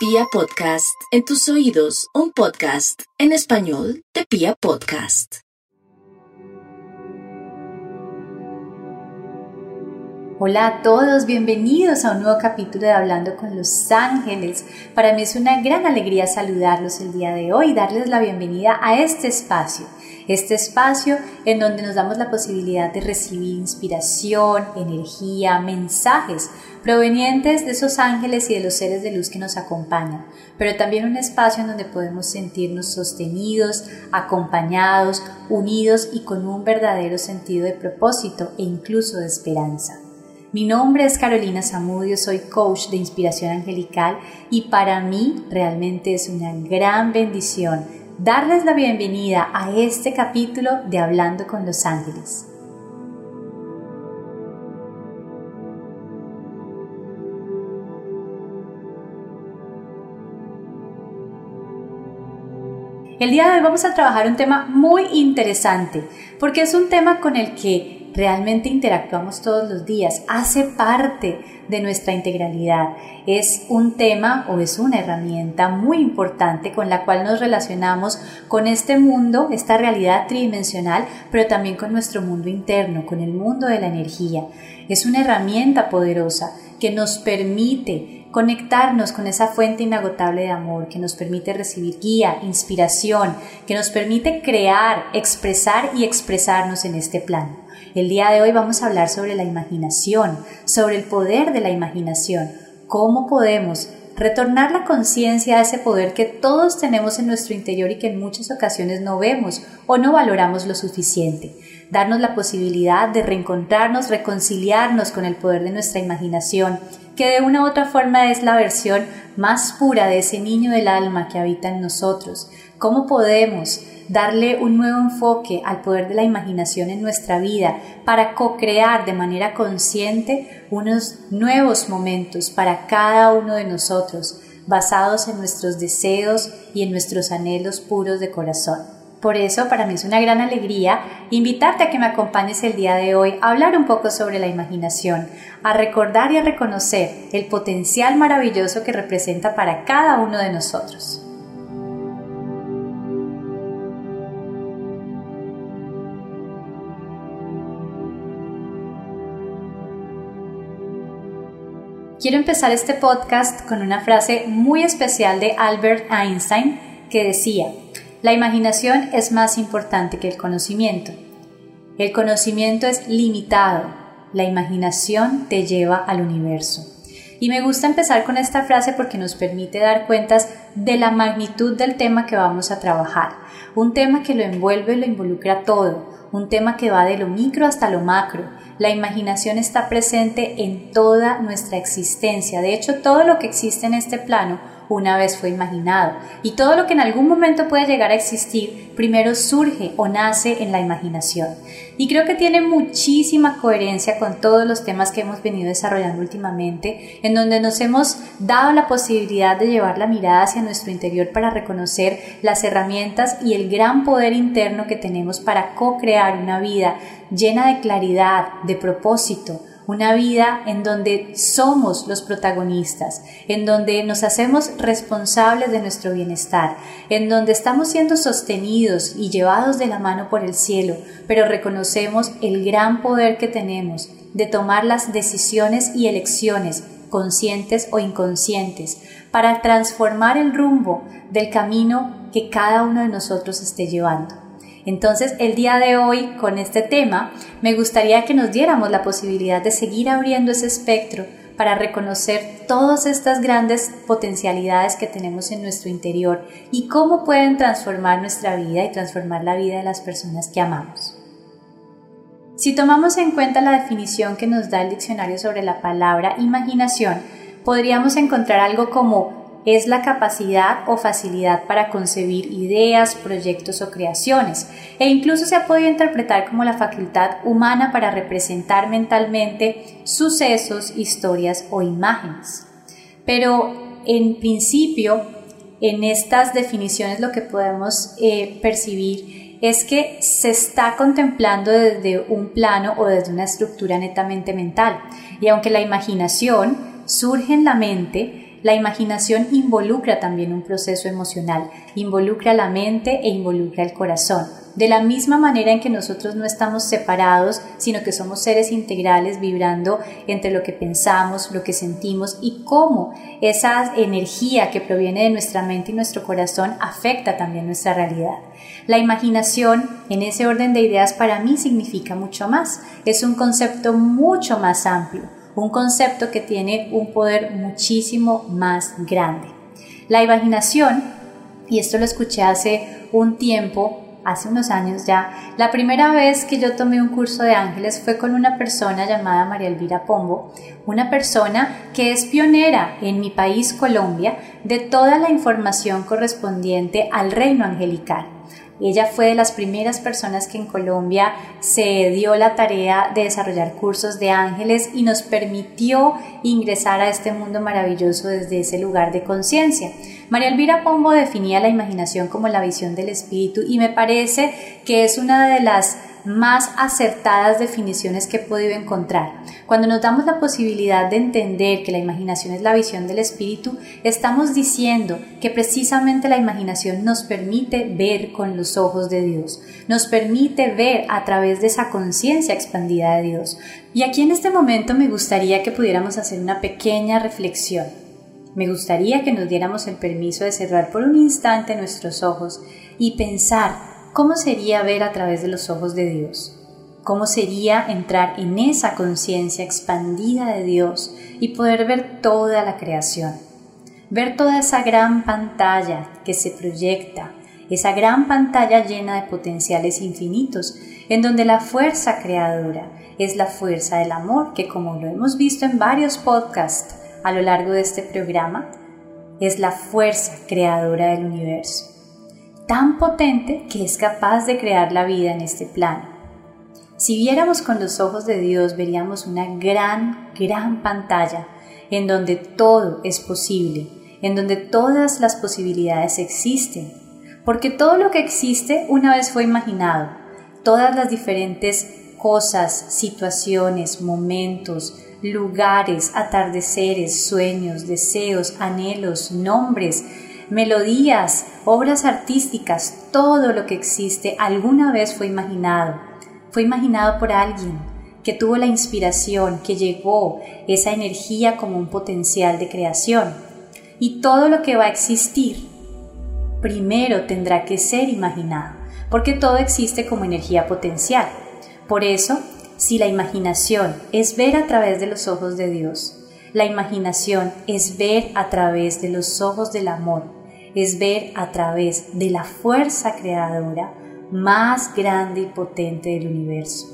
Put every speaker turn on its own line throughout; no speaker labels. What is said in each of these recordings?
Pia Podcast, en tus oídos, un podcast en español de Pia Podcast.
Hola a todos, bienvenidos a un nuevo capítulo de Hablando con los Ángeles. Para mí es una gran alegría saludarlos el día de hoy y darles la bienvenida a este espacio este espacio en donde nos damos la posibilidad de recibir inspiración, energía, mensajes provenientes de esos ángeles y de los seres de luz que nos acompañan, pero también un espacio en donde podemos sentirnos sostenidos, acompañados, unidos y con un verdadero sentido de propósito e incluso de esperanza. Mi nombre es Carolina Zamudio, soy coach de inspiración angelical y para mí realmente es una gran bendición darles la bienvenida a este capítulo de Hablando con los Ángeles. El día de hoy vamos a trabajar un tema muy interesante, porque es un tema con el que realmente interactuamos todos los días, hace parte de nuestra integralidad. Es un tema o es una herramienta muy importante con la cual nos relacionamos con este mundo, esta realidad tridimensional, pero también con nuestro mundo interno, con el mundo de la energía. Es una herramienta poderosa que nos permite conectarnos con esa fuente inagotable de amor, que nos permite recibir guía, inspiración, que nos permite crear, expresar y expresarnos en este plano. El día de hoy vamos a hablar sobre la imaginación, sobre el poder de la imaginación, cómo podemos retornar la conciencia a ese poder que todos tenemos en nuestro interior y que en muchas ocasiones no vemos o no valoramos lo suficiente. Darnos la posibilidad de reencontrarnos, reconciliarnos con el poder de nuestra imaginación, que de una u otra forma es la versión más pura de ese niño del alma que habita en nosotros. ¿Cómo podemos darle un nuevo enfoque al poder de la imaginación en nuestra vida para co-crear de manera consciente unos nuevos momentos para cada uno de nosotros, basados en nuestros deseos y en nuestros anhelos puros de corazón. Por eso para mí es una gran alegría invitarte a que me acompañes el día de hoy a hablar un poco sobre la imaginación, a recordar y a reconocer el potencial maravilloso que representa para cada uno de nosotros. Quiero empezar este podcast con una frase muy especial de Albert Einstein que decía, la imaginación es más importante que el conocimiento. El conocimiento es limitado, la imaginación te lleva al universo. Y me gusta empezar con esta frase porque nos permite dar cuentas de la magnitud del tema que vamos a trabajar. Un tema que lo envuelve lo involucra todo. Un tema que va de lo micro hasta lo macro la imaginación está presente en toda nuestra existencia. De hecho, todo lo que existe en este plano una vez fue imaginado. Y todo lo que en algún momento puede llegar a existir, primero surge o nace en la imaginación. Y creo que tiene muchísima coherencia con todos los temas que hemos venido desarrollando últimamente, en donde nos hemos dado la posibilidad de llevar la mirada hacia nuestro interior para reconocer las herramientas y el gran poder interno que tenemos para co-crear una vida llena de claridad, de propósito, una vida en donde somos los protagonistas, en donde nos hacemos responsables de nuestro bienestar, en donde estamos siendo sostenidos y llevados de la mano por el cielo, pero reconocemos el gran poder que tenemos de tomar las decisiones y elecciones conscientes o inconscientes, para transformar el rumbo del camino que cada uno de nosotros esté llevando. Entonces, el día de hoy, con este tema, me gustaría que nos diéramos la posibilidad de seguir abriendo ese espectro para reconocer todas estas grandes potencialidades que tenemos en nuestro interior y cómo pueden transformar nuestra vida y transformar la vida de las personas que amamos. Si tomamos en cuenta la definición que nos da el diccionario sobre la palabra imaginación, podríamos encontrar algo como es la capacidad o facilidad para concebir ideas, proyectos o creaciones, e incluso se ha podido interpretar como la facultad humana para representar mentalmente sucesos, historias o imágenes. Pero en principio, en estas definiciones lo que podemos eh, percibir es que se está contemplando desde un plano o desde una estructura netamente mental. Y aunque la imaginación surge en la mente, La imaginación involucra también un proceso emocional, involucra la mente e involucra el corazón. De la misma manera en que nosotros no estamos separados, sino que somos seres integrales vibrando entre lo que pensamos, lo que sentimos y cómo esa energía que proviene de nuestra mente y nuestro corazón afecta también nuestra realidad. La imaginación, en ese orden de ideas, para mí significa mucho más. Es un concepto mucho más amplio, un concepto que tiene un poder muchísimo más grande. La imaginación, y esto lo escuché hace un tiempo, hace unos años ya, la primera vez que yo tomé un curso de ángeles fue con una persona llamada María Elvira Pombo, una persona que es pionera en mi país Colombia de toda la información correspondiente al reino angelical. Ella fue de las primeras personas que en Colombia se dio la tarea de desarrollar cursos de ángeles y nos permitió ingresar a este mundo maravilloso desde ese lugar de conciencia. María Elvira Pombo definía la imaginación como la visión del espíritu y me parece que es una de las más acertadas definiciones que he podido encontrar. Cuando nos damos la posibilidad de entender que la imaginación es la visión del espíritu, estamos diciendo que precisamente la imaginación nos permite ver con los ojos de Dios, nos permite ver a través de esa conciencia expandida de Dios. Y aquí en este momento me gustaría que pudiéramos hacer una pequeña reflexión. Me gustaría que nos diéramos el permiso de cerrar por un instante nuestros ojos y pensar ¿Cómo sería ver a través de los ojos de Dios? ¿Cómo sería entrar en esa conciencia expandida de Dios y poder ver toda la creación? Ver toda esa gran pantalla que se proyecta, esa gran pantalla llena de potenciales infinitos, en donde la fuerza creadora es la fuerza del amor, que como lo hemos visto en varios podcasts a lo largo de este programa, es la fuerza creadora del universo tan potente que es capaz de crear la vida en este plano. Si viéramos con los ojos de Dios, veríamos una gran, gran pantalla en donde todo es posible, en donde todas las posibilidades existen, porque todo lo que existe una vez fue imaginado, todas las diferentes cosas, situaciones, momentos, lugares, atardeceres, sueños, deseos, anhelos, nombres, melodías, obras artísticas, todo lo que existe alguna vez fue imaginado. Fue imaginado por alguien que tuvo la inspiración, que llegó esa energía como un potencial de creación. Y todo lo que va a existir primero tendrá que ser imaginado, porque todo existe como energía potencial. Por eso, si la imaginación es ver a través de los ojos de Dios, la imaginación es ver a través de los ojos del amor, es ver a través de la fuerza creadora más grande y potente del universo.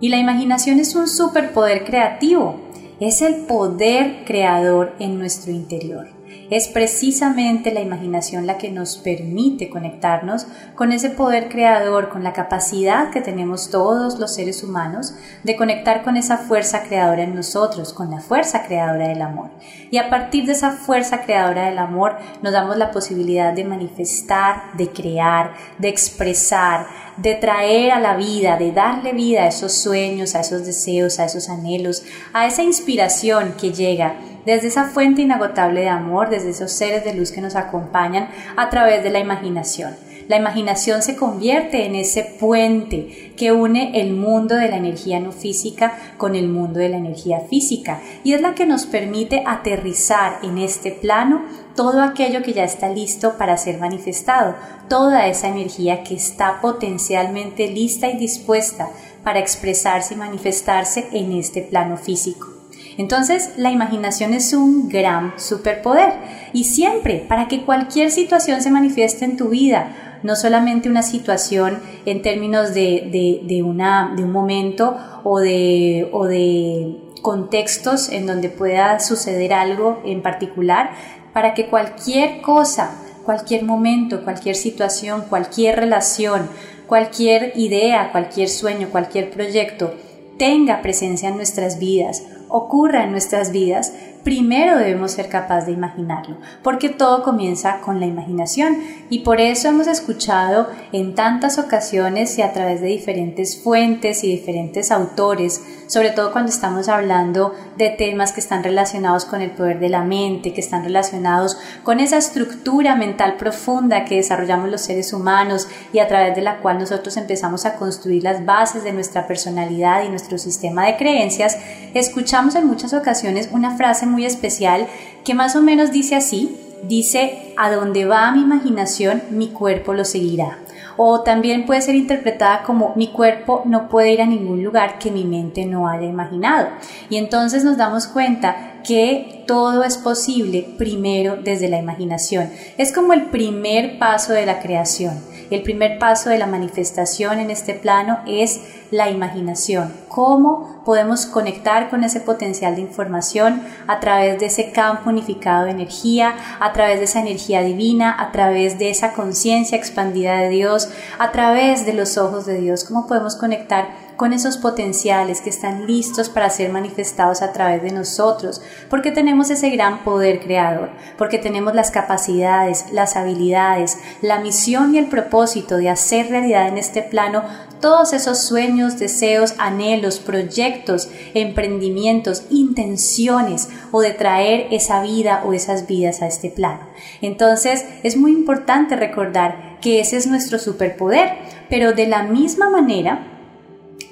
Y la imaginación es un superpoder creativo, es el poder creador en nuestro interior. Es precisamente la imaginación la que nos permite conectarnos con ese poder creador, con la capacidad que tenemos todos los seres humanos de conectar con esa fuerza creadora en nosotros, con la fuerza creadora del amor. Y a partir de esa fuerza creadora del amor nos damos la posibilidad de manifestar, de crear, de expresar, de traer a la vida, de darle vida a esos sueños, a esos deseos, a esos anhelos, a esa inspiración que llega desde esa fuente inagotable de amor, desde esos seres de luz que nos acompañan a través de la imaginación. La imaginación se convierte en ese puente que une el mundo de la energía no física con el mundo de la energía física y es la que nos permite aterrizar en este plano todo aquello que ya está listo para ser manifestado, toda esa energía que está potencialmente lista y dispuesta para expresarse y manifestarse en este plano físico. Entonces, la imaginación es un gran superpoder. Y siempre para que cualquier situación se manifieste en tu vida, no solamente una situación en términos de, de, una, de un momento o de, o de contextos en donde pueda suceder algo en particular, para que cualquier cosa, cualquier momento, cualquier situación, cualquier relación, cualquier idea, cualquier sueño, cualquier proyecto tenga presencia en nuestras vidas ocurra en nuestras vidas, primero debemos ser capaces de imaginarlo, porque todo comienza con la imaginación. Y por eso hemos escuchado en tantas ocasiones y a través de diferentes fuentes y diferentes autores, sobre todo cuando estamos hablando de temas que están relacionados con el poder de la mente, que están relacionados con esa estructura mental profunda que desarrollamos los seres humanos y a través de la cual nosotros empezamos a construir las bases de nuestra personalidad y nuestro sistema de creencias, escuchamos en muchas ocasiones una frase muy especial que más o menos dice así, dice, a donde va mi imaginación, mi cuerpo lo seguirá. O también puede ser interpretada como mi cuerpo no puede ir a ningún lugar que mi mente no haya imaginado. Y entonces nos damos cuenta que todo es posible primero desde la imaginación. Es como el primer paso de la creación. El primer paso de la manifestación en este plano es la imaginación. ¿Cómo podemos conectar con ese potencial de información a través de ese campo unificado de energía, a través de esa energía divina, a través de esa conciencia expandida de Dios, a través de los ojos de Dios? ¿Cómo podemos conectar con esos potenciales que están listos para ser manifestados a través de nosotros, porque tenemos ese gran poder creador, porque tenemos las capacidades, las habilidades, la misión y el propósito de hacer realidad en este plano todos esos sueños, deseos, anhelos, proyectos, emprendimientos, intenciones o de traer esa vida o esas vidas a este plano. Entonces es muy importante recordar que ese es nuestro superpoder, pero de la misma manera,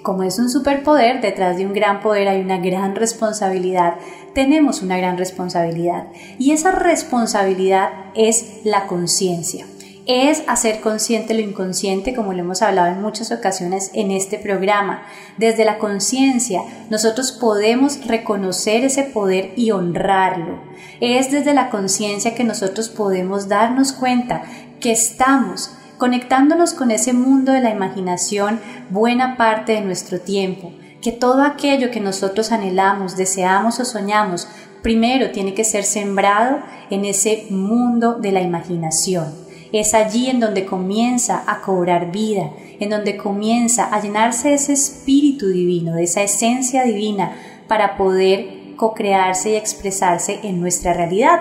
como es un superpoder, detrás de un gran poder hay una gran responsabilidad. Tenemos una gran responsabilidad. Y esa responsabilidad es la conciencia. Es hacer consciente lo inconsciente, como lo hemos hablado en muchas ocasiones en este programa. Desde la conciencia, nosotros podemos reconocer ese poder y honrarlo. Es desde la conciencia que nosotros podemos darnos cuenta que estamos conectándonos con ese mundo de la imaginación buena parte de nuestro tiempo, que todo aquello que nosotros anhelamos, deseamos o soñamos, primero tiene que ser sembrado en ese mundo de la imaginación. Es allí en donde comienza a cobrar vida, en donde comienza a llenarse ese espíritu divino, de esa esencia divina, para poder co-crearse y expresarse en nuestra realidad.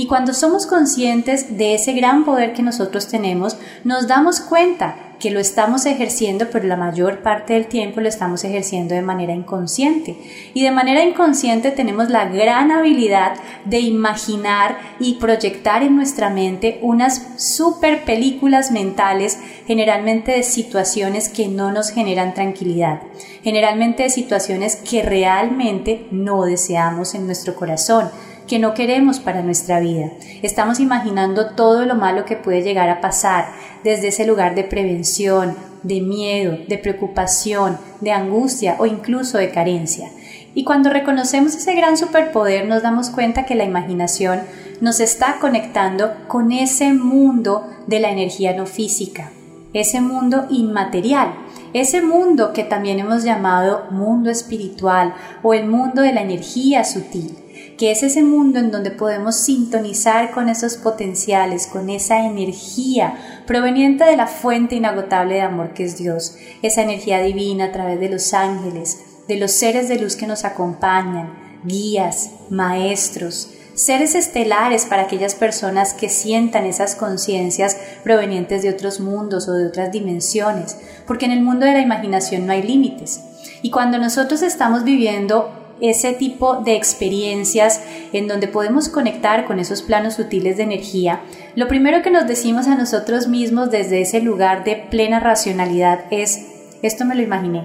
Y cuando somos conscientes de ese gran poder que nosotros tenemos, nos damos cuenta que lo estamos ejerciendo, pero la mayor parte del tiempo lo estamos ejerciendo de manera inconsciente. Y de manera inconsciente tenemos la gran habilidad de imaginar y proyectar en nuestra mente unas super películas mentales, generalmente de situaciones que no nos generan tranquilidad, generalmente de situaciones que realmente no deseamos en nuestro corazón que no queremos para nuestra vida. Estamos imaginando todo lo malo que puede llegar a pasar desde ese lugar de prevención, de miedo, de preocupación, de angustia o incluso de carencia. Y cuando reconocemos ese gran superpoder nos damos cuenta que la imaginación nos está conectando con ese mundo de la energía no física, ese mundo inmaterial, ese mundo que también hemos llamado mundo espiritual o el mundo de la energía sutil que es ese mundo en donde podemos sintonizar con esos potenciales, con esa energía proveniente de la fuente inagotable de amor que es Dios, esa energía divina a través de los ángeles, de los seres de luz que nos acompañan, guías, maestros, seres estelares para aquellas personas que sientan esas conciencias provenientes de otros mundos o de otras dimensiones, porque en el mundo de la imaginación no hay límites. Y cuando nosotros estamos viviendo ese tipo de experiencias en donde podemos conectar con esos planos sutiles de energía, lo primero que nos decimos a nosotros mismos desde ese lugar de plena racionalidad es, esto me lo imaginé.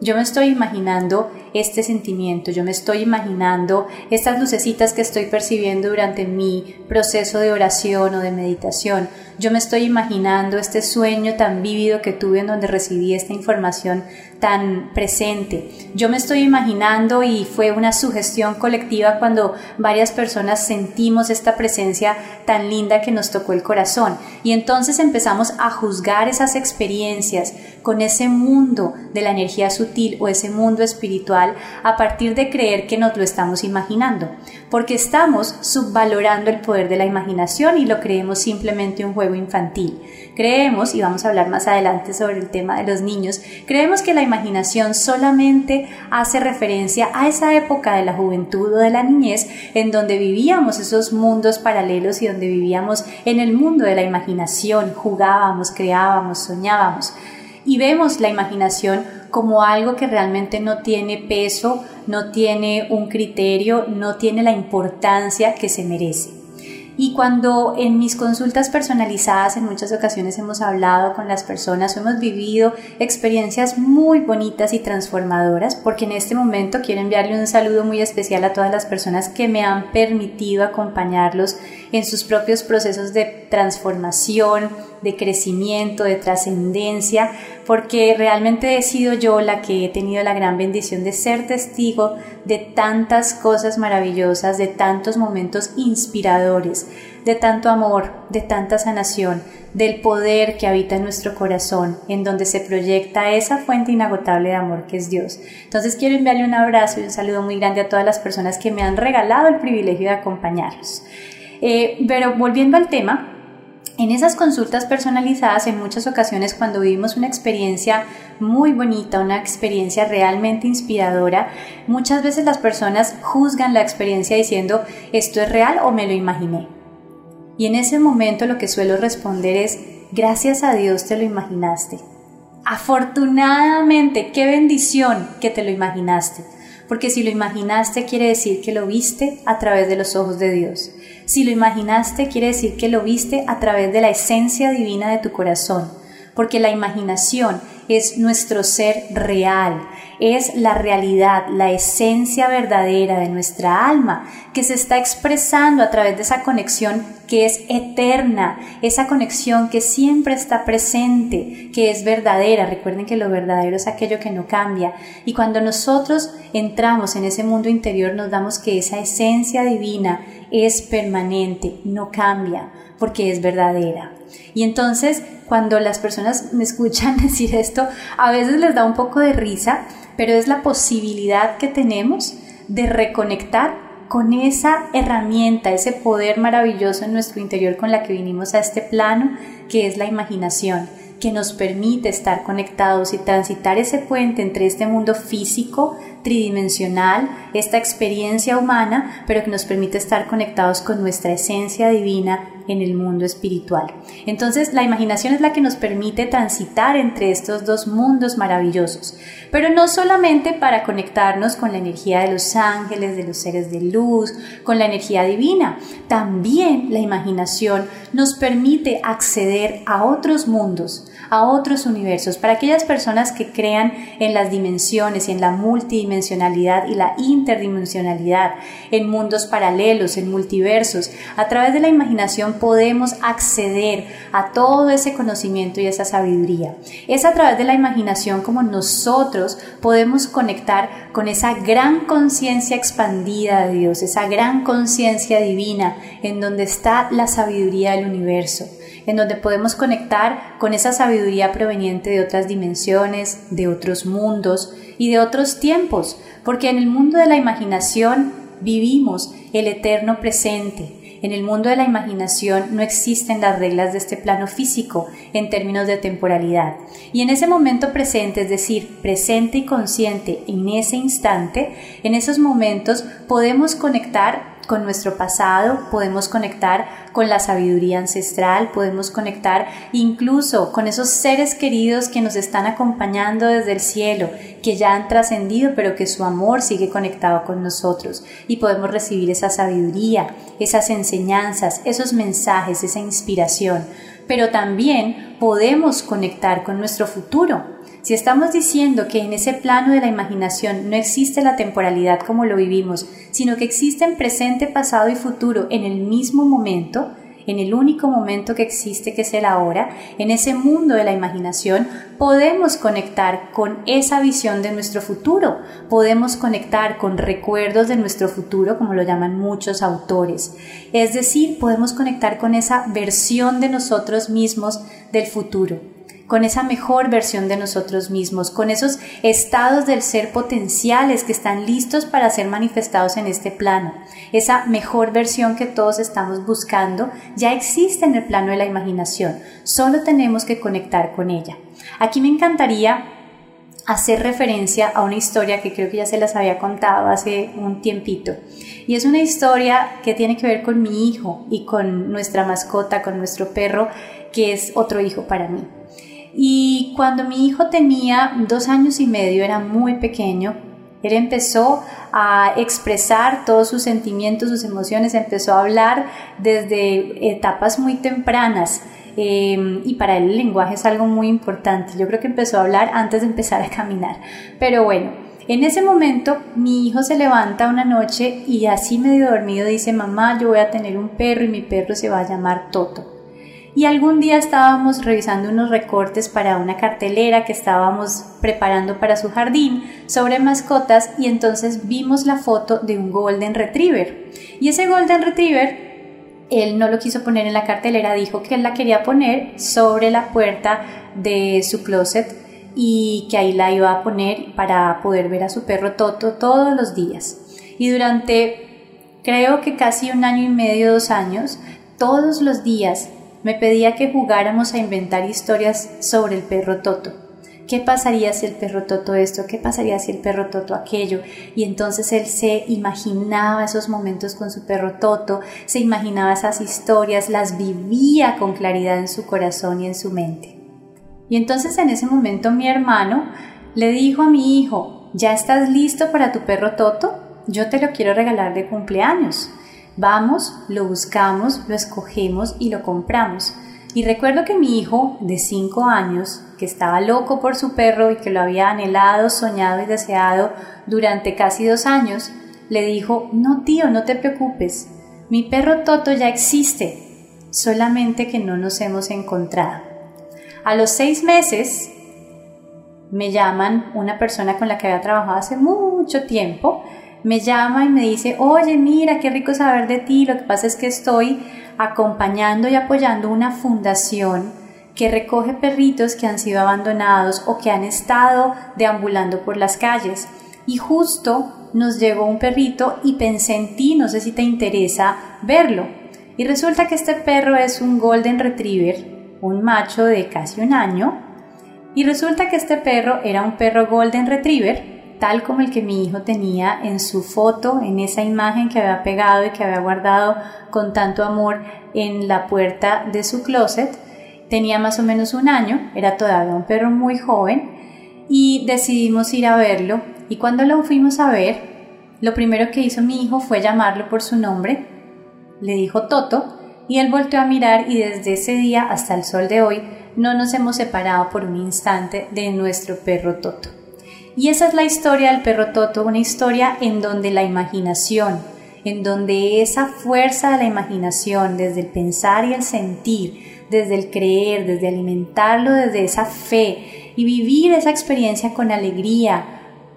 Yo me estoy imaginando este sentimiento, yo me estoy imaginando estas lucecitas que estoy percibiendo durante mi proceso de oración o de meditación, yo me estoy imaginando este sueño tan vívido que tuve en donde recibí esta información tan presente. Yo me estoy imaginando y fue una sugestión colectiva cuando varias personas sentimos esta presencia tan linda que nos tocó el corazón. Y entonces empezamos a juzgar esas experiencias con ese mundo de la energía sutil o ese mundo espiritual a partir de creer que nos lo estamos imaginando, porque estamos subvalorando el poder de la imaginación y lo creemos simplemente un juego infantil. Creemos, y vamos a hablar más adelante sobre el tema de los niños, creemos que la imaginación solamente hace referencia a esa época de la juventud o de la niñez en donde vivíamos esos mundos paralelos y donde vivíamos en el mundo de la imaginación, jugábamos, creábamos, soñábamos. Y vemos la imaginación como algo que realmente no tiene peso, no tiene un criterio, no tiene la importancia que se merece. Y cuando en mis consultas personalizadas en muchas ocasiones hemos hablado con las personas, hemos vivido experiencias muy bonitas y transformadoras, porque en este momento quiero enviarle un saludo muy especial a todas las personas que me han permitido acompañarlos en sus propios procesos de transformación, de crecimiento, de trascendencia, porque realmente he sido yo la que he tenido la gran bendición de ser testigo de tantas cosas maravillosas, de tantos momentos inspiradores, de tanto amor, de tanta sanación, del poder que habita en nuestro corazón, en donde se proyecta esa fuente inagotable de amor que es Dios. Entonces quiero enviarle un abrazo y un saludo muy grande a todas las personas que me han regalado el privilegio de acompañarlos. Eh, pero volviendo al tema, en esas consultas personalizadas, en muchas ocasiones cuando vivimos una experiencia muy bonita, una experiencia realmente inspiradora, muchas veces las personas juzgan la experiencia diciendo, ¿esto es real o me lo imaginé? Y en ese momento lo que suelo responder es, gracias a Dios te lo imaginaste. Afortunadamente, qué bendición que te lo imaginaste porque si lo imaginaste quiere decir que lo viste a través de los ojos de Dios. Si lo imaginaste quiere decir que lo viste a través de la esencia divina de tu corazón, porque la imaginación es nuestro ser real, es la realidad, la esencia verdadera de nuestra alma que se está expresando a través de esa conexión que es eterna, esa conexión que siempre está presente, que es verdadera. Recuerden que lo verdadero es aquello que no cambia. Y cuando nosotros entramos en ese mundo interior nos damos que esa esencia divina es permanente, no cambia, porque es verdadera. Y entonces, cuando las personas me escuchan decir esto, a veces les da un poco de risa, pero es la posibilidad que tenemos de reconectar con esa herramienta, ese poder maravilloso en nuestro interior con la que vinimos a este plano, que es la imaginación, que nos permite estar conectados y transitar ese puente entre este mundo físico, tridimensional, esta experiencia humana, pero que nos permite estar conectados con nuestra esencia divina en el mundo espiritual. Entonces la imaginación es la que nos permite transitar entre estos dos mundos maravillosos, pero no solamente para conectarnos con la energía de los ángeles, de los seres de luz, con la energía divina, también la imaginación nos permite acceder a otros mundos, a otros universos, para aquellas personas que crean en las dimensiones y en la multidimensionalidad y la interdimensionalidad, en mundos paralelos, en multiversos. A través de la imaginación podemos acceder a todo ese conocimiento y esa sabiduría. Es a través de la imaginación como nosotros podemos conectar con esa gran conciencia expandida de Dios, esa gran conciencia divina en donde está la sabiduría del universo en donde podemos conectar con esa sabiduría proveniente de otras dimensiones, de otros mundos y de otros tiempos, porque en el mundo de la imaginación vivimos el eterno presente. En el mundo de la imaginación no existen las reglas de este plano físico en términos de temporalidad. Y en ese momento presente, es decir, presente y consciente en ese instante, en esos momentos podemos conectar con nuestro pasado, podemos conectar con la sabiduría ancestral, podemos conectar incluso con esos seres queridos que nos están acompañando desde el cielo, que ya han trascendido, pero que su amor sigue conectado con nosotros y podemos recibir esa sabiduría, esas enseñanzas, esos mensajes, esa inspiración. Pero también podemos conectar con nuestro futuro, si estamos diciendo que en ese plano de la imaginación no existe la temporalidad como lo vivimos, sino que existen presente, pasado y futuro en el mismo momento, en el único momento que existe que es el ahora, en ese mundo de la imaginación, podemos conectar con esa visión de nuestro futuro, podemos conectar con recuerdos de nuestro futuro, como lo llaman muchos autores. Es decir, podemos conectar con esa versión de nosotros mismos del futuro con esa mejor versión de nosotros mismos, con esos estados del ser potenciales que están listos para ser manifestados en este plano. Esa mejor versión que todos estamos buscando ya existe en el plano de la imaginación, solo tenemos que conectar con ella. Aquí me encantaría hacer referencia a una historia que creo que ya se las había contado hace un tiempito. Y es una historia que tiene que ver con mi hijo y con nuestra mascota, con nuestro perro, que es otro hijo para mí. Y cuando mi hijo tenía dos años y medio, era muy pequeño, él empezó a expresar todos sus sentimientos, sus emociones, empezó a hablar desde etapas muy tempranas. Eh, y para él el lenguaje es algo muy importante. Yo creo que empezó a hablar antes de empezar a caminar. Pero bueno, en ese momento mi hijo se levanta una noche y así medio dormido dice, mamá, yo voy a tener un perro y mi perro se va a llamar Toto y algún día estábamos revisando unos recortes para una cartelera que estábamos preparando para su jardín sobre mascotas y entonces vimos la foto de un Golden Retriever. Y ese Golden Retriever, él no lo quiso poner en la cartelera, dijo que él la quería poner sobre la puerta de su closet y que ahí la iba a poner para poder ver a su perro Toto todos los días. Y durante creo que casi un año y medio, dos años, todos los días me pedía que jugáramos a inventar historias sobre el perro Toto. ¿Qué pasaría si el perro Toto esto? ¿Qué pasaría si el perro Toto aquello? Y entonces él se imaginaba esos momentos con su perro Toto, se imaginaba esas historias, las vivía con claridad en su corazón y en su mente. Y entonces en ese momento mi hermano le dijo a mi hijo, ¿ya estás listo para tu perro Toto? Yo te lo quiero regalar de cumpleaños. Vamos, lo buscamos, lo escogemos y lo compramos. Y recuerdo que mi hijo de 5 años, que estaba loco por su perro y que lo había anhelado, soñado y deseado durante casi dos años, le dijo, no tío, no te preocupes, mi perro Toto ya existe, solamente que no nos hemos encontrado. A los seis meses me llaman una persona con la que había trabajado hace mucho tiempo me llama y me dice, oye, mira, qué rico saber de ti, lo que pasa es que estoy acompañando y apoyando una fundación que recoge perritos que han sido abandonados o que han estado deambulando por las calles. Y justo nos llegó un perrito y pensé en ti, no sé si te interesa verlo. Y resulta que este perro es un Golden Retriever, un macho de casi un año. Y resulta que este perro era un perro Golden Retriever tal como el que mi hijo tenía en su foto, en esa imagen que había pegado y que había guardado con tanto amor en la puerta de su closet. Tenía más o menos un año, era todavía un perro muy joven y decidimos ir a verlo y cuando lo fuimos a ver, lo primero que hizo mi hijo fue llamarlo por su nombre, le dijo Toto y él volteó a mirar y desde ese día hasta el sol de hoy no nos hemos separado por un instante de nuestro perro Toto. Y esa es la historia del perro Toto, una historia en donde la imaginación, en donde esa fuerza de la imaginación, desde el pensar y el sentir, desde el creer, desde alimentarlo, desde esa fe y vivir esa experiencia con alegría,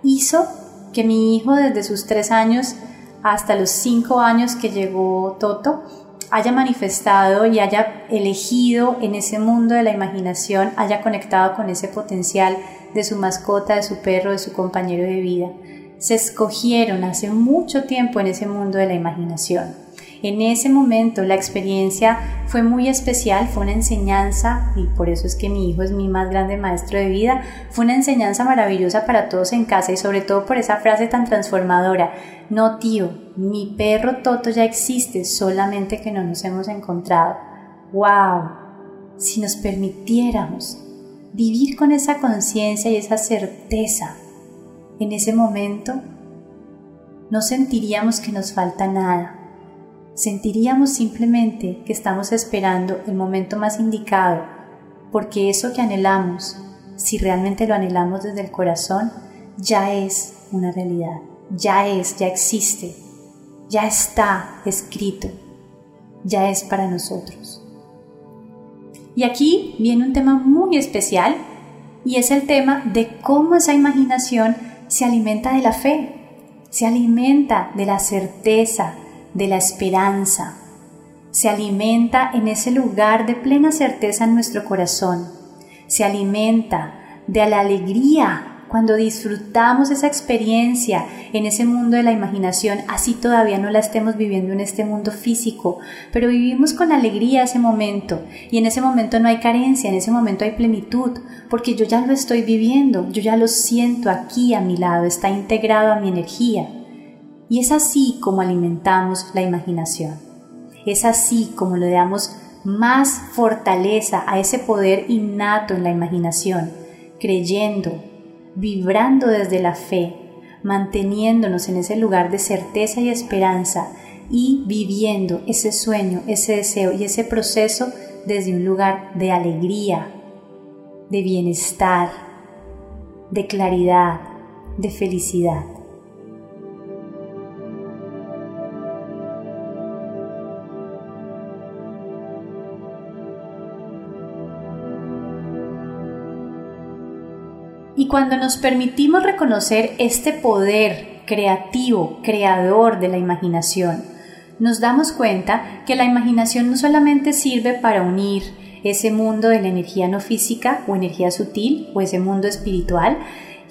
hizo que mi hijo desde sus tres años hasta los cinco años que llegó Toto haya manifestado y haya elegido en ese mundo de la imaginación, haya conectado con ese potencial de su mascota, de su perro, de su compañero de vida. Se escogieron hace mucho tiempo en ese mundo de la imaginación. En ese momento la experiencia fue muy especial, fue una enseñanza, y por eso es que mi hijo es mi más grande maestro de vida, fue una enseñanza maravillosa para todos en casa y sobre todo por esa frase tan transformadora, no tío, mi perro Toto ya existe, solamente que no nos hemos encontrado. ¡Wow! Si nos permitiéramos vivir con esa conciencia y esa certeza en ese momento, no sentiríamos que nos falta nada. Sentiríamos simplemente que estamos esperando el momento más indicado, porque eso que anhelamos, si realmente lo anhelamos desde el corazón, ya es una realidad, ya es, ya existe, ya está escrito, ya es para nosotros. Y aquí viene un tema muy especial y es el tema de cómo esa imaginación se alimenta de la fe, se alimenta de la certeza, de la esperanza, se alimenta en ese lugar de plena certeza en nuestro corazón, se alimenta de la alegría cuando disfrutamos esa experiencia en ese mundo de la imaginación, así todavía no la estemos viviendo en este mundo físico, pero vivimos con alegría ese momento y en ese momento no hay carencia, en ese momento hay plenitud, porque yo ya lo estoy viviendo, yo ya lo siento aquí a mi lado, está integrado a mi energía. Y es así como alimentamos la imaginación. Es así como le damos más fortaleza a ese poder innato en la imaginación, creyendo, vibrando desde la fe, manteniéndonos en ese lugar de certeza y esperanza y viviendo ese sueño, ese deseo y ese proceso desde un lugar de alegría, de bienestar, de claridad, de felicidad. Cuando nos permitimos reconocer este poder creativo, creador de la imaginación, nos damos cuenta que la imaginación no solamente sirve para unir ese mundo de la energía no física o energía sutil o ese mundo espiritual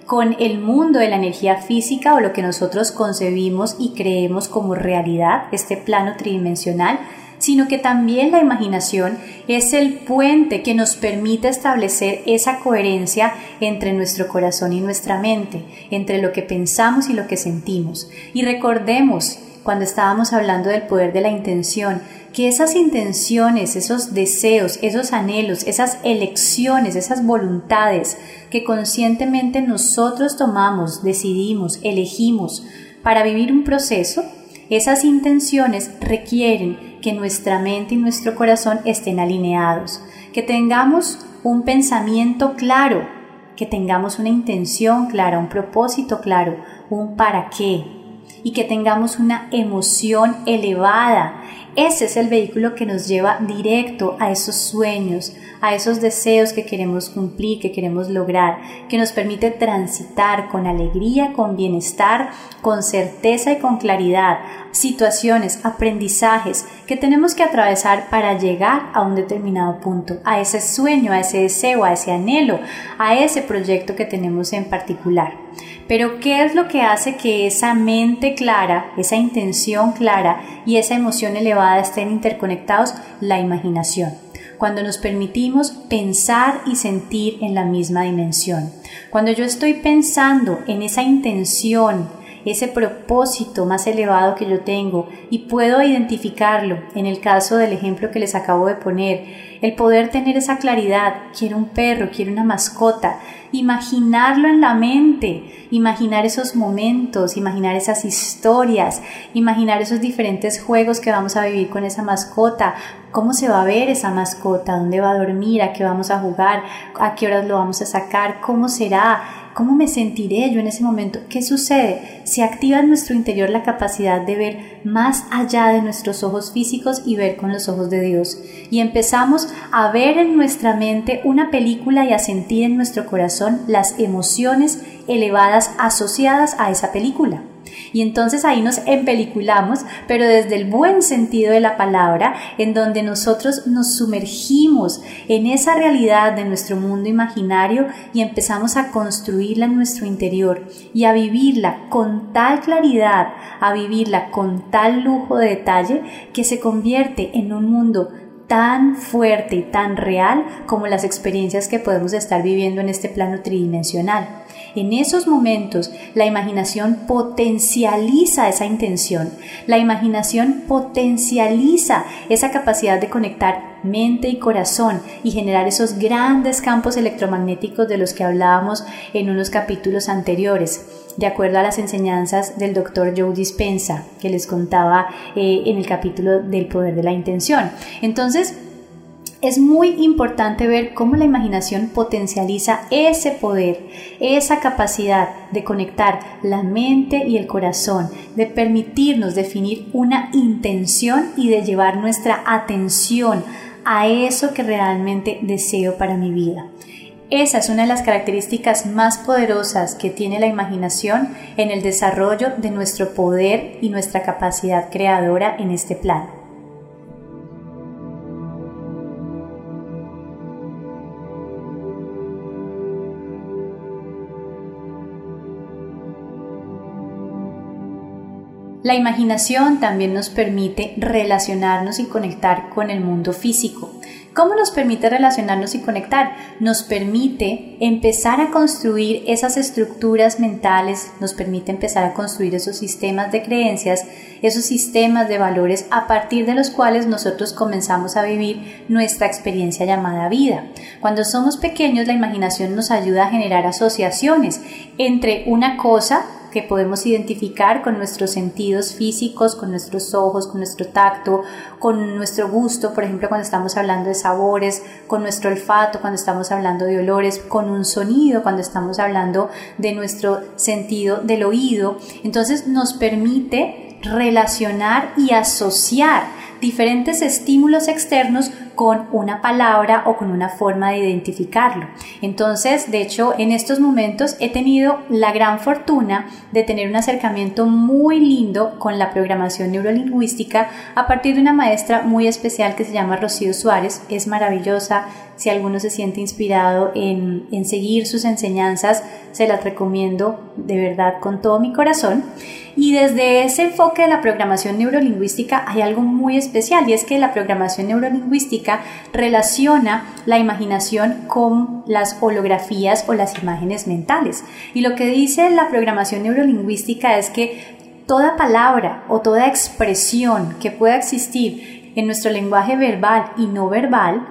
con el mundo de la energía física o lo que nosotros concebimos y creemos como realidad, este plano tridimensional, sino que también la imaginación es el puente que nos permite establecer esa coherencia entre nuestro corazón y nuestra mente, entre lo que pensamos y lo que sentimos. Y recordemos, cuando estábamos hablando del poder de la intención, que esas intenciones, esos deseos, esos anhelos, esas elecciones, esas voluntades que conscientemente nosotros tomamos, decidimos, elegimos para vivir un proceso, esas intenciones requieren que nuestra mente y nuestro corazón estén alineados, que tengamos un pensamiento claro, que tengamos una intención clara, un propósito claro, un para qué, y que tengamos una emoción elevada. Ese es el vehículo que nos lleva directo a esos sueños, a esos deseos que queremos cumplir, que queremos lograr, que nos permite transitar con alegría, con bienestar, con certeza y con claridad situaciones, aprendizajes que tenemos que atravesar para llegar a un determinado punto, a ese sueño, a ese deseo, a ese anhelo, a ese proyecto que tenemos en particular. Pero ¿qué es lo que hace que esa mente clara, esa intención clara y esa emoción elevada estén interconectados? La imaginación cuando nos permitimos pensar y sentir en la misma dimensión. Cuando yo estoy pensando en esa intención, ese propósito más elevado que yo tengo y puedo identificarlo en el caso del ejemplo que les acabo de poner, el poder tener esa claridad, quiero un perro, quiero una mascota, imaginarlo en la mente, imaginar esos momentos, imaginar esas historias, imaginar esos diferentes juegos que vamos a vivir con esa mascota, cómo se va a ver esa mascota, dónde va a dormir, a qué vamos a jugar, a qué horas lo vamos a sacar, cómo será, ¿Cómo me sentiré yo en ese momento? ¿Qué sucede? Se activa en nuestro interior la capacidad de ver más allá de nuestros ojos físicos y ver con los ojos de Dios. Y empezamos a ver en nuestra mente una película y a sentir en nuestro corazón las emociones elevadas asociadas a esa película. Y entonces ahí nos empeliculamos, pero desde el buen sentido de la palabra, en donde nosotros nos sumergimos en esa realidad de nuestro mundo imaginario y empezamos a construirla en nuestro interior y a vivirla con tal claridad, a vivirla con tal lujo de detalle que se convierte en un mundo tan fuerte y tan real como las experiencias que podemos estar viviendo en este plano tridimensional. En esos momentos la imaginación potencializa esa intención, la imaginación potencializa esa capacidad de conectar mente y corazón y generar esos grandes campos electromagnéticos de los que hablábamos en unos capítulos anteriores, de acuerdo a las enseñanzas del doctor Joe Dispensa que les contaba eh, en el capítulo del poder de la intención. Entonces, es muy importante ver cómo la imaginación potencializa ese poder, esa capacidad de conectar la mente y el corazón, de permitirnos definir una intención y de llevar nuestra atención a eso que realmente deseo para mi vida. Esa es una de las características más poderosas que tiene la imaginación en el desarrollo de nuestro poder y nuestra capacidad creadora en este plano. La imaginación también nos permite relacionarnos y conectar con el mundo físico. ¿Cómo nos permite relacionarnos y conectar? Nos permite empezar a construir esas estructuras mentales, nos permite empezar a construir esos sistemas de creencias, esos sistemas de valores a partir de los cuales nosotros comenzamos a vivir nuestra experiencia llamada vida. Cuando somos pequeños la imaginación nos ayuda a generar asociaciones entre una cosa que podemos identificar con nuestros sentidos físicos, con nuestros ojos, con nuestro tacto, con nuestro gusto, por ejemplo, cuando estamos hablando de sabores, con nuestro olfato, cuando estamos hablando de olores, con un sonido, cuando estamos hablando de nuestro sentido del oído. Entonces nos permite relacionar y asociar diferentes estímulos externos con una palabra o con una forma de identificarlo. Entonces, de hecho, en estos momentos he tenido la gran fortuna de tener un acercamiento muy lindo con la programación neurolingüística a partir de una maestra muy especial que se llama Rocío Suárez. Es maravillosa. Si alguno se siente inspirado en, en seguir sus enseñanzas, se las recomiendo de verdad con todo mi corazón. Y desde ese enfoque de la programación neurolingüística hay algo muy especial y es que la programación neurolingüística relaciona la imaginación con las holografías o las imágenes mentales. Y lo que dice la programación neurolingüística es que toda palabra o toda expresión que pueda existir en nuestro lenguaje verbal y no verbal,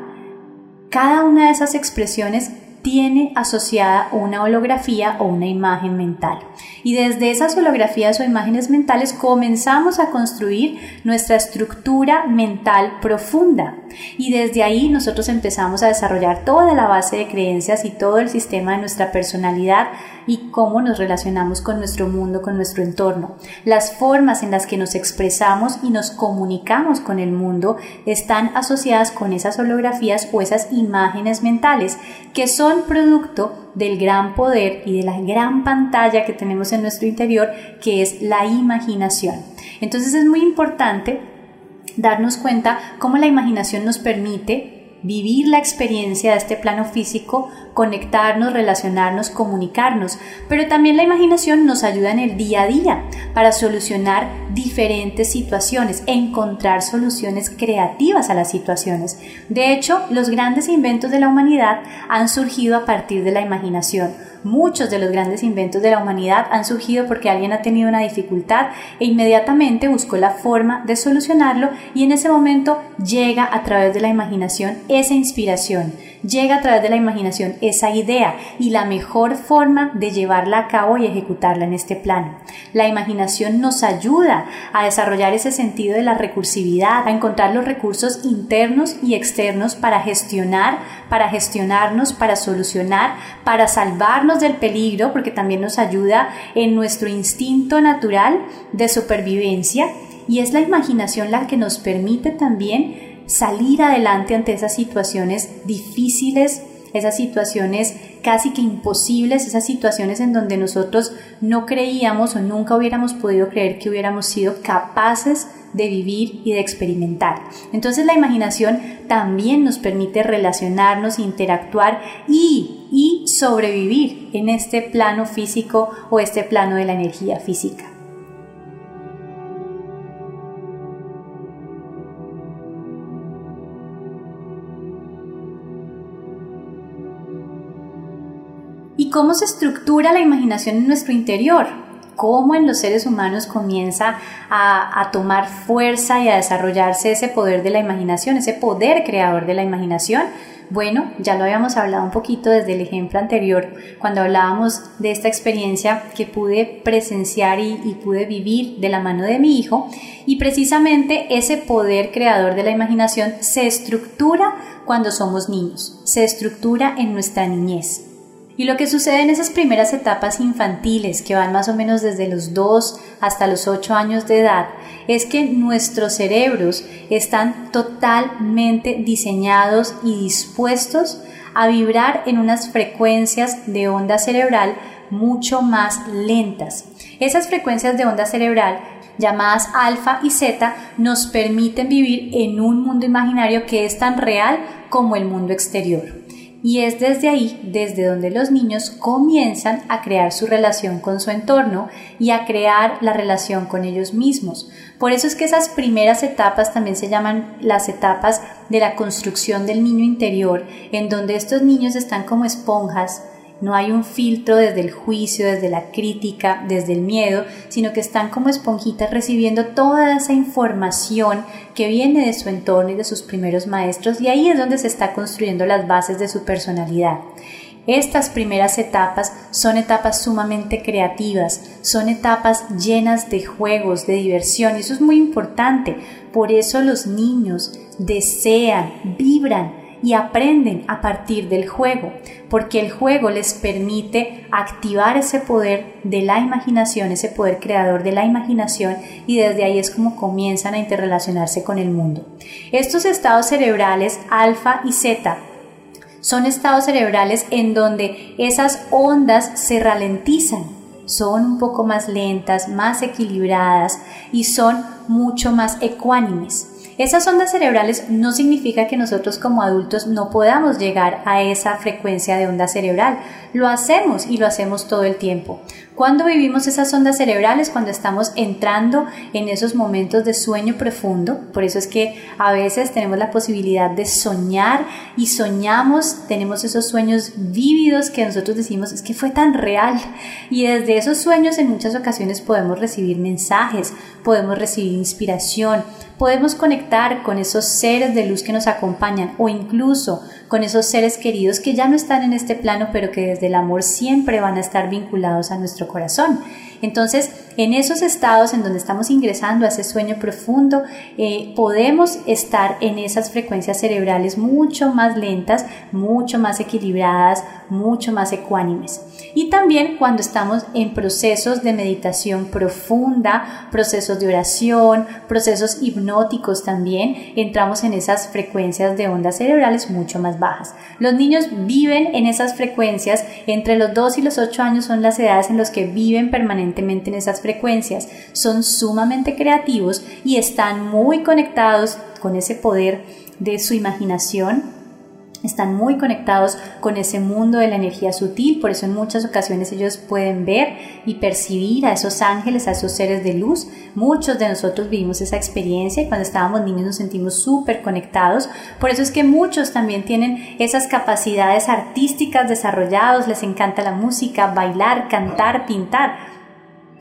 cada una de esas expresiones tiene asociada una holografía o una imagen mental. Y desde esas holografías o imágenes mentales comenzamos a construir nuestra estructura mental profunda. Y desde ahí nosotros empezamos a desarrollar toda la base de creencias y todo el sistema de nuestra personalidad y cómo nos relacionamos con nuestro mundo, con nuestro entorno. Las formas en las que nos expresamos y nos comunicamos con el mundo están asociadas con esas holografías o esas imágenes mentales que son producto del gran poder y de la gran pantalla que tenemos en nuestro interior, que es la imaginación. Entonces es muy importante darnos cuenta cómo la imaginación nos permite vivir la experiencia de este plano físico, conectarnos, relacionarnos, comunicarnos, pero también la imaginación nos ayuda en el día a día para solucionar diferentes situaciones, encontrar soluciones creativas a las situaciones. De hecho, los grandes inventos de la humanidad han surgido a partir de la imaginación Muchos de los grandes inventos de la humanidad han surgido porque alguien ha tenido una dificultad e inmediatamente buscó la forma de solucionarlo y en ese momento llega a través de la imaginación esa inspiración, llega a través de la imaginación esa idea y la mejor forma de llevarla a cabo y ejecutarla en este plano. La imaginación nos ayuda a desarrollar ese sentido de la recursividad, a encontrar los recursos internos y externos para gestionar, para gestionarnos, para solucionar, para salvarnos del peligro porque también nos ayuda en nuestro instinto natural de supervivencia y es la imaginación la que nos permite también salir adelante ante esas situaciones difíciles, esas situaciones casi que imposibles, esas situaciones en donde nosotros no creíamos o nunca hubiéramos podido creer que hubiéramos sido capaces de vivir y de experimentar. Entonces la imaginación también nos permite relacionarnos, interactuar y, y sobrevivir en este plano físico o este plano de la energía física. Cómo se estructura la imaginación en nuestro interior? cómo en los seres humanos comienza a, tomar fuerza y a desarrollarse ese poder de la imaginación, ese poder creador de la imaginación. Bueno, ya lo habíamos hablado un poquito desde el ejemplo anterior, cuando hablábamos de esta experiencia que pude presenciar y, y, pude vivir de la mano de mi hijo. Y precisamente ese poder creador de la imaginación se estructura cuando somos niños, se estructura en nuestra niñez. Y lo que sucede en esas primeras etapas infantiles, que van más o menos desde los 2 hasta los 8 años de edad, es que nuestros cerebros están totalmente diseñados y dispuestos a vibrar en unas frecuencias de onda cerebral mucho más lentas. Esas frecuencias de onda cerebral llamadas alfa y zeta nos permiten vivir en un mundo imaginario que es tan real como el mundo exterior. Y es desde ahí, desde donde los niños comienzan a crear su relación con su entorno y a crear la relación con ellos mismos. Por eso es que esas primeras etapas también se llaman las etapas de la construcción del niño interior, en donde estos niños están como esponjas no hay un filtro desde el juicio, desde la crítica, desde el miedo, sino que están como esponjitas recibiendo toda esa información que viene de su entorno y de sus primeros maestros y ahí es donde se está construyendo las bases de su personalidad. Estas primeras etapas son etapas sumamente creativas, son etapas llenas de juegos, de diversión y eso es muy importante. Por eso los niños desean, vibran y aprenden a partir del juego, porque el juego les permite activar ese poder de la imaginación, ese poder creador de la imaginación y desde ahí es como comienzan a interrelacionarse con el mundo. Estos estados cerebrales alfa y zeta son estados cerebrales en donde esas ondas se ralentizan, son un poco más lentas, más equilibradas y son mucho más ecuánimes. Esas ondas cerebrales no significa que nosotros como adultos no podamos llegar a esa frecuencia de onda cerebral. Lo hacemos y lo hacemos todo el tiempo. Cuando vivimos esas ondas cerebrales, cuando estamos entrando en esos momentos de sueño profundo, por eso es que a veces tenemos la posibilidad de soñar y soñamos, tenemos esos sueños vívidos que nosotros decimos es que fue tan real y desde esos sueños en muchas ocasiones podemos recibir mensajes, podemos recibir inspiración, podemos conectar con esos seres de luz que nos acompañan o incluso con esos seres queridos que ya no están en este plano pero que desde el amor siempre van a estar vinculados a nuestro corazón. Entonces, en esos estados en donde estamos ingresando a ese sueño profundo, eh, podemos estar en esas frecuencias cerebrales mucho más lentas, mucho más equilibradas, mucho más ecuánimes. Y también cuando estamos en procesos de meditación profunda, procesos de oración, procesos hipnóticos también, entramos en esas frecuencias de ondas cerebrales mucho más bajas. Los niños viven en esas frecuencias, entre los 2 y los 8 años son las edades en las que viven permanentemente en esas frecuencias, son sumamente creativos y están muy conectados con ese poder de su imaginación, están muy conectados con ese mundo de la energía sutil, por eso en muchas ocasiones ellos pueden ver y percibir a esos ángeles, a esos seres de luz. Muchos de nosotros vivimos esa experiencia y cuando estábamos niños nos sentimos súper conectados. Por eso es que muchos también tienen esas capacidades artísticas desarrollados, les encanta la música, bailar, cantar, pintar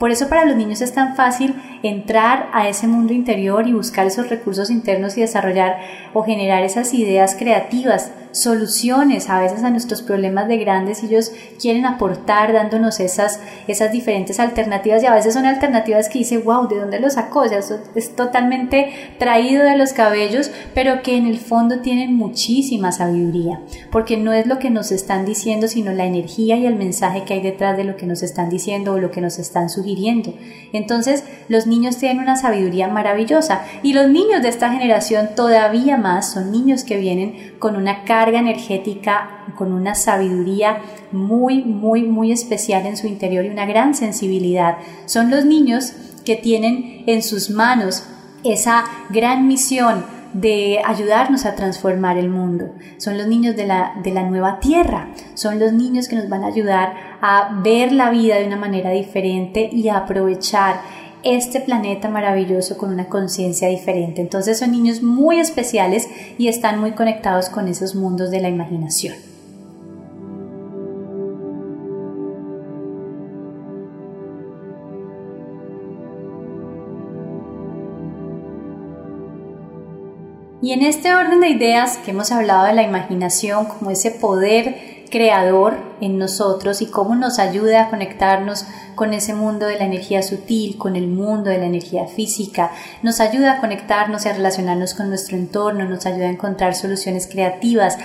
por eso para los niños es tan fácil entrar a ese mundo interior y buscar esos recursos internos y desarrollar o generar esas ideas creativas soluciones a veces a nuestros problemas de grandes y ellos quieren aportar dándonos esas, esas diferentes alternativas y a veces son alternativas que dice, wow, ¿de dónde lo sacó? O sea, es totalmente traído de los cabellos, pero que en el fondo tienen muchísima sabiduría, porque no es lo que nos están diciendo, sino la energía y el mensaje que hay detrás de lo que nos están diciendo o lo que nos están sugiriendo. Entonces, los niños tienen una sabiduría maravillosa y los niños de esta generación todavía más son niños que vienen con una cara energética, con una sabiduría muy, muy, muy especial en su interior y una gran sensibilidad. Son los niños que tienen en sus manos esa gran misión de ayudarnos a transformar el mundo. Son los niños de la, de la nueva tierra, son los niños que nos van a ayudar a ver la vida de una manera diferente y a aprovechar este planeta maravilloso con una conciencia diferente. Entonces son niños muy especiales y están muy conectados con esos mundos de la imaginación. Y en este orden de ideas que hemos hablado de la imaginación como ese poder creador en nosotros y cómo nos ayuda a conectarnos con ese mundo de la energía sutil, con el mundo de la energía física, nos ayuda a conectarnos y a relacionarnos con nuestro entorno, nos ayuda a encontrar soluciones creativas,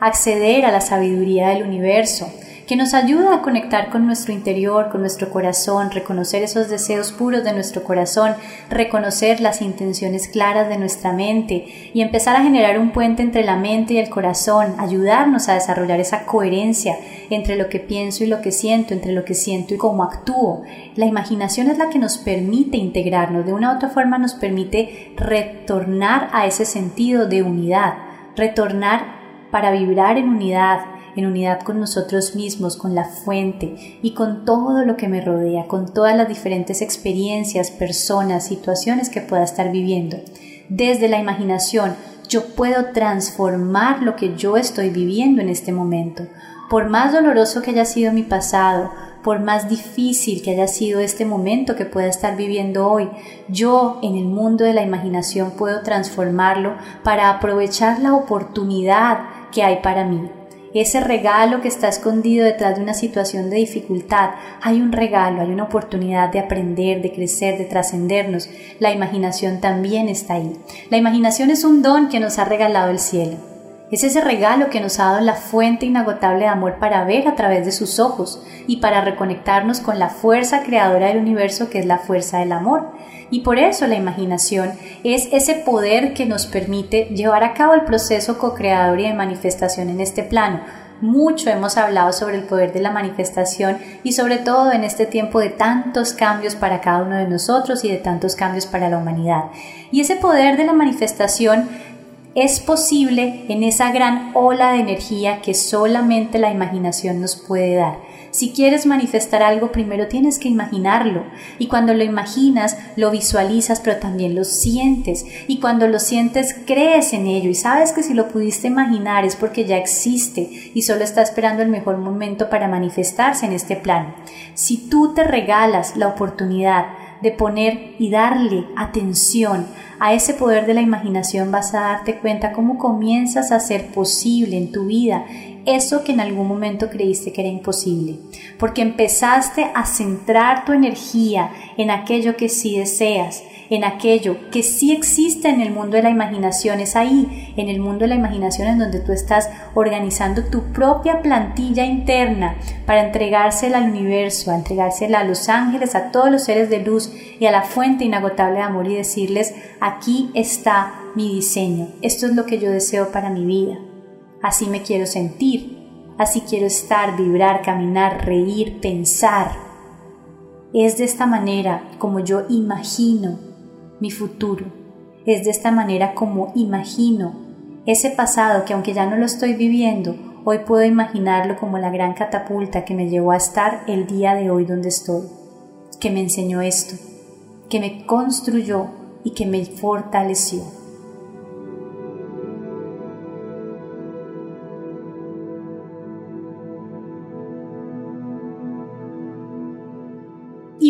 acceder a la sabiduría del universo que nos ayuda a conectar con nuestro interior, con nuestro corazón, reconocer esos deseos puros de nuestro corazón, reconocer las intenciones claras de nuestra mente y empezar a generar un puente entre la mente y el corazón, ayudarnos a desarrollar esa coherencia entre lo que pienso y lo que siento, entre lo que siento y cómo actúo. La imaginación es la que nos permite integrarnos, de una u otra forma nos permite retornar a ese sentido de unidad, retornar para vibrar en unidad, en unidad con nosotros mismos, con la fuente y con todo lo que me rodea, con todas las diferentes experiencias, personas, situaciones que pueda estar viviendo. Desde la imaginación yo puedo transformar lo que yo estoy viviendo en este momento. Por más doloroso que haya sido mi pasado, por más difícil que haya sido este momento que pueda estar viviendo hoy, yo en el mundo de la imaginación puedo transformarlo para aprovechar la oportunidad que hay para mí. Ese regalo que está escondido detrás de una situación de dificultad, hay un regalo, hay una oportunidad de aprender, de crecer, de trascendernos. La imaginación también está ahí. La imaginación es un don que nos ha regalado el cielo. Es ese regalo que nos ha dado la fuente inagotable de amor para ver a través de sus ojos y para reconectarnos con la fuerza creadora del universo que es la fuerza del amor. Y por eso la imaginación es ese poder que nos permite llevar a cabo el proceso co-creador y de manifestación en este plano. Mucho hemos hablado sobre el poder de la manifestación y sobre todo en este tiempo de tantos cambios para cada uno de nosotros y de tantos cambios para la humanidad. Y ese poder de la manifestación es posible en esa gran ola de energía que solamente la imaginación nos puede dar. Si quieres manifestar algo, primero tienes que imaginarlo. Y cuando lo imaginas, lo visualizas, pero también lo sientes. Y cuando lo sientes, crees en ello. Y sabes que si lo pudiste imaginar es porque ya existe y solo está esperando el mejor momento para manifestarse en este plano. Si tú te regalas la oportunidad de poner y darle atención a ese poder de la imaginación vas a darte cuenta cómo comienzas a ser posible en tu vida eso que en algún momento creíste que era imposible, porque empezaste a centrar tu energía en aquello que sí deseas, en aquello que sí existe en el mundo de la imaginación, es ahí, en el mundo de la imaginación en donde tú estás organizando tu propia plantilla interna para entregársela al universo, a entregársela a los ángeles, a todos los seres de luz y a la fuente inagotable de amor y decirles, aquí está mi diseño, esto es lo que yo deseo para mi vida así me quiero sentir, así quiero estar, vibrar, caminar, reír, pensar. Es de esta manera como yo imagino mi futuro, es de esta manera como imagino ese pasado que aunque ya no lo estoy viviendo, hoy puedo imaginarlo como la gran catapulta que me llevó a estar el día de hoy donde estoy, que me enseñó esto, que me construyó y que me fortaleció.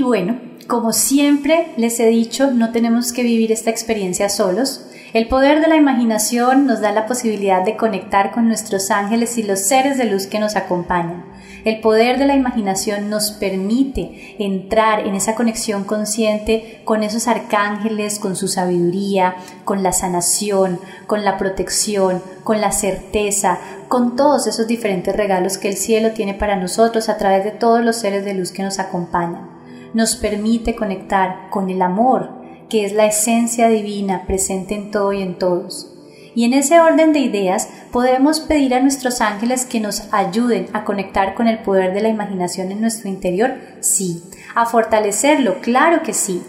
Bueno, como siempre les he dicho, no tenemos que vivir esta experiencia solos. El poder de la imaginación nos da la posibilidad de conectar con nuestros ángeles y los seres de luz que nos acompañan. El poder de la imaginación nos permite entrar en esa conexión consciente con esos arcángeles, con su sabiduría, con la sanación, con la protección, con la certeza, con todos esos diferentes regalos que el cielo tiene para nosotros a través de todos los seres de luz que nos acompañan nos permite conectar con el amor, que es la esencia divina presente en todo y en todos. Y en ese orden de ideas podemos pedir a nuestros ángeles que nos ayuden a conectar con el poder de la imaginación en nuestro interior, sí. A fortalecerlo, claro que sí.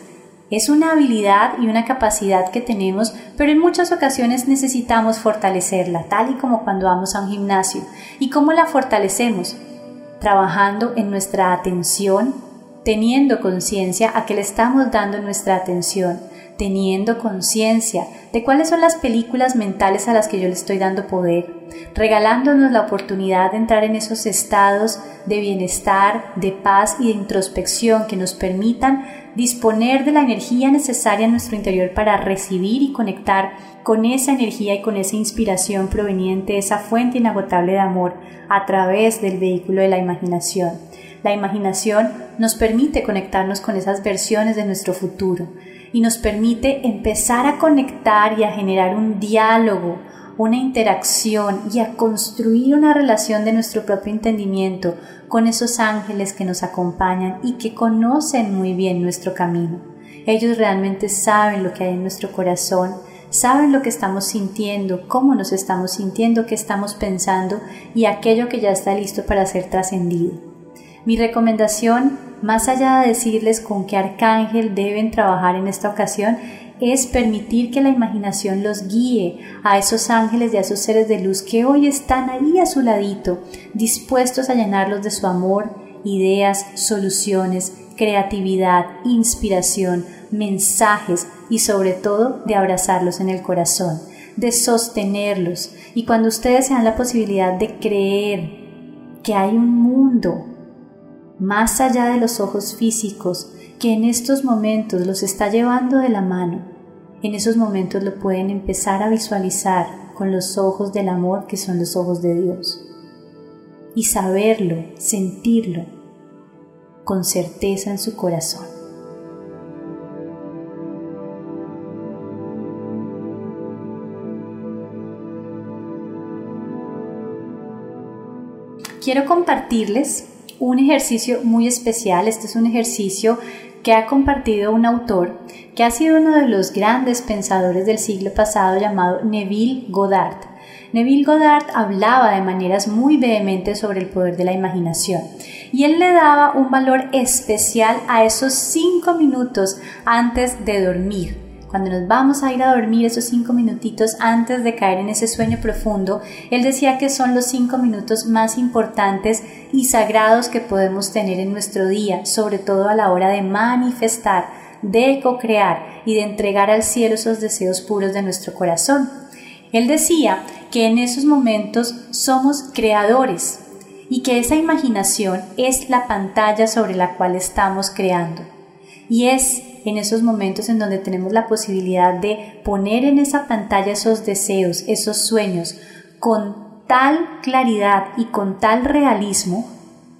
Es una habilidad y una capacidad que tenemos, pero en muchas ocasiones necesitamos fortalecerla, tal y como cuando vamos a un gimnasio. ¿Y cómo la fortalecemos? Trabajando en nuestra atención, teniendo conciencia a que le estamos dando nuestra atención, teniendo conciencia de cuáles son las películas mentales a las que yo le estoy dando poder, regalándonos la oportunidad de entrar en esos estados de bienestar, de paz y de introspección que nos permitan disponer de la energía necesaria en nuestro interior para recibir y conectar con esa energía y con esa inspiración proveniente de esa fuente inagotable de amor a través del vehículo de la imaginación. La imaginación nos permite conectarnos con esas versiones de nuestro futuro y nos permite empezar a conectar y a generar un diálogo, una interacción y a construir una relación de nuestro propio entendimiento con esos ángeles que nos acompañan y que conocen muy bien nuestro camino. Ellos realmente saben lo que hay en nuestro corazón, saben lo que estamos sintiendo, cómo nos estamos sintiendo, qué estamos pensando y aquello que ya está listo para ser trascendido. Mi recomendación, más allá de decirles con qué arcángel deben trabajar en esta ocasión, es permitir que la imaginación los guíe a esos ángeles y a esos seres de luz que hoy están ahí a su ladito, dispuestos a llenarlos de su amor, ideas, soluciones, creatividad, inspiración, mensajes y sobre todo de abrazarlos en el corazón, de sostenerlos. Y cuando ustedes se dan la posibilidad de creer que hay un mundo más allá de los ojos físicos que en estos momentos los está llevando de la mano, en esos momentos lo pueden empezar a visualizar con los ojos del amor que son los ojos de Dios. Y saberlo, sentirlo, con certeza en su corazón. Quiero compartirles un ejercicio muy especial. Este es un ejercicio que ha compartido un autor que ha sido uno de los grandes pensadores del siglo pasado llamado Neville Goddard. Neville Goddard hablaba de maneras muy vehementes sobre el poder de la imaginación y él le daba un valor especial a esos cinco minutos antes de dormir cuando nos vamos a ir a dormir esos cinco minutitos antes de caer en ese sueño profundo, él decía que son los cinco minutos más importantes y sagrados que podemos tener en nuestro día, sobre todo a la hora de manifestar, de co-crear y de entregar al cielo esos deseos puros de nuestro corazón. Él decía que en esos momentos somos creadores y que esa imaginación es la pantalla sobre la cual estamos creando. Y es en esos momentos en donde tenemos la posibilidad de poner en esa pantalla esos deseos, esos sueños, con tal claridad y con tal realismo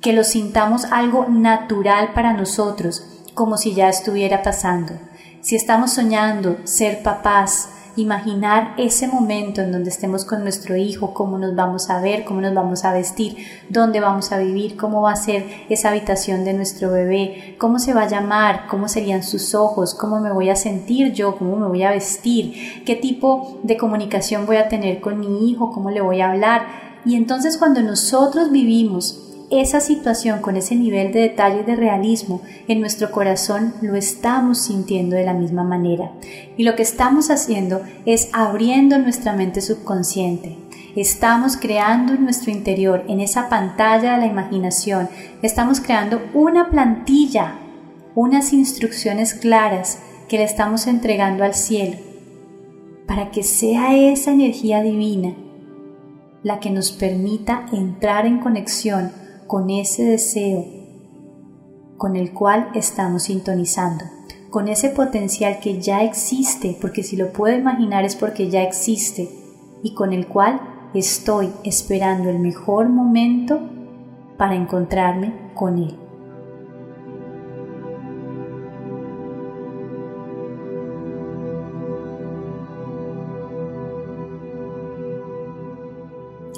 que lo sintamos algo natural para nosotros, como si ya estuviera pasando. Si estamos soñando ser papás, imaginar ese momento en donde estemos con nuestro hijo, cómo nos vamos a ver, cómo nos vamos a vestir, dónde vamos a vivir, cómo va a ser esa habitación de nuestro bebé, cómo se va a llamar, cómo serían sus ojos, cómo me voy a sentir yo, cómo me voy a vestir, qué tipo de comunicación voy a tener con mi hijo, cómo le voy a hablar. Y entonces cuando nosotros vivimos esa situación con ese nivel de detalle de realismo en nuestro corazón lo estamos sintiendo de la misma manera. Y lo que estamos haciendo es abriendo nuestra mente subconsciente. Estamos creando en nuestro interior, en esa pantalla de la imaginación, estamos creando una plantilla, unas instrucciones claras que le estamos entregando al cielo para que sea esa energía divina la que nos permita entrar en conexión con ese deseo con el cual estamos sintonizando, con ese potencial que ya existe, porque si lo puedo imaginar es porque ya existe, y con el cual estoy esperando el mejor momento para encontrarme con él.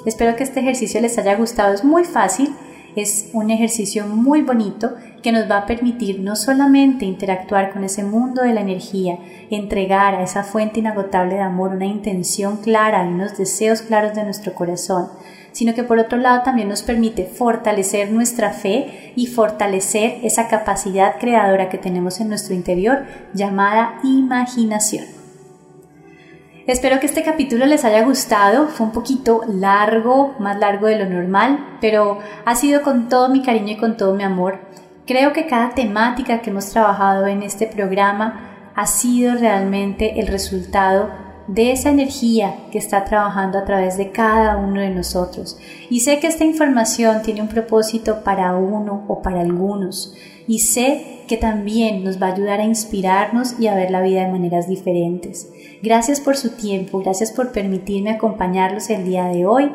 Espero que este ejercicio les haya gustado, es muy fácil es un ejercicio muy bonito que nos va a permitir no solamente interactuar con ese mundo de la energía, entregar a esa fuente inagotable de amor una intención clara y unos deseos claros de nuestro corazón, sino que por otro lado también nos permite fortalecer nuestra fe y fortalecer esa capacidad creadora que tenemos en nuestro interior llamada imaginación. Espero que este capítulo les haya gustado. Fue un poquito largo, más largo de lo normal, pero ha sido con todo mi cariño y con todo mi amor. Creo que cada temática que hemos trabajado en este programa ha sido realmente el resultado de esa energía que está trabajando a través de cada uno de nosotros. Y sé que esta información tiene un propósito para uno o para algunos. Y sé que también nos va a ayudar a inspirarnos y a ver la vida de maneras diferentes. Gracias por su tiempo, gracias por permitirme acompañarlos el día de hoy.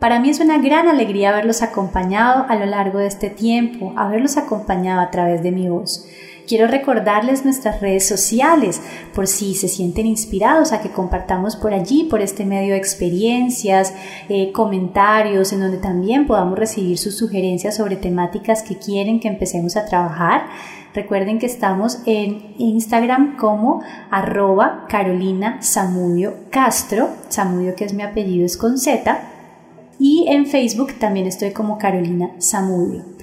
Para mí es una gran alegría haberlos acompañado a lo largo de este tiempo, haberlos acompañado a través de mi voz. Quiero recordarles nuestras redes sociales por si se sienten inspirados a que compartamos por allí, por este medio, experiencias, eh, comentarios, en donde también podamos recibir sus sugerencias sobre temáticas que quieren que empecemos a trabajar. Recuerden que estamos en Instagram como arroba Carolina Samudio Castro, Samudio que es mi apellido es con Z, y en Facebook también estoy como Carolina Samudio.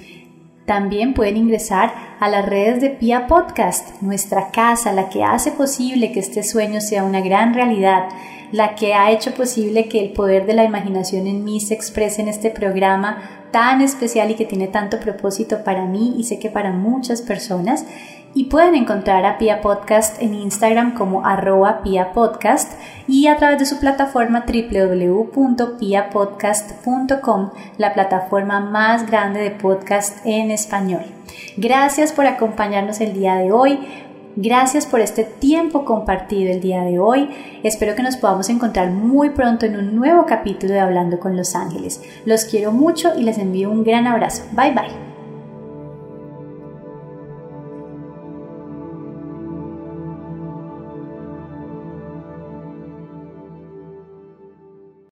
También pueden ingresar a las redes de Pia Podcast, nuestra casa, la que hace posible que este sueño sea una gran realidad, la que ha hecho posible que el poder de la imaginación en mí se exprese en este programa tan especial y que tiene tanto propósito para mí y sé que para muchas personas. Y pueden encontrar a Pia Podcast en Instagram como arroba Pia Podcast y a través de su plataforma www.piapodcast.com, la plataforma más grande de podcast en español. Gracias por acompañarnos el día de hoy. Gracias por este tiempo compartido el día de hoy. Espero que nos podamos encontrar muy pronto en un nuevo capítulo de Hablando con los Ángeles. Los quiero mucho y les envío un gran abrazo. Bye bye.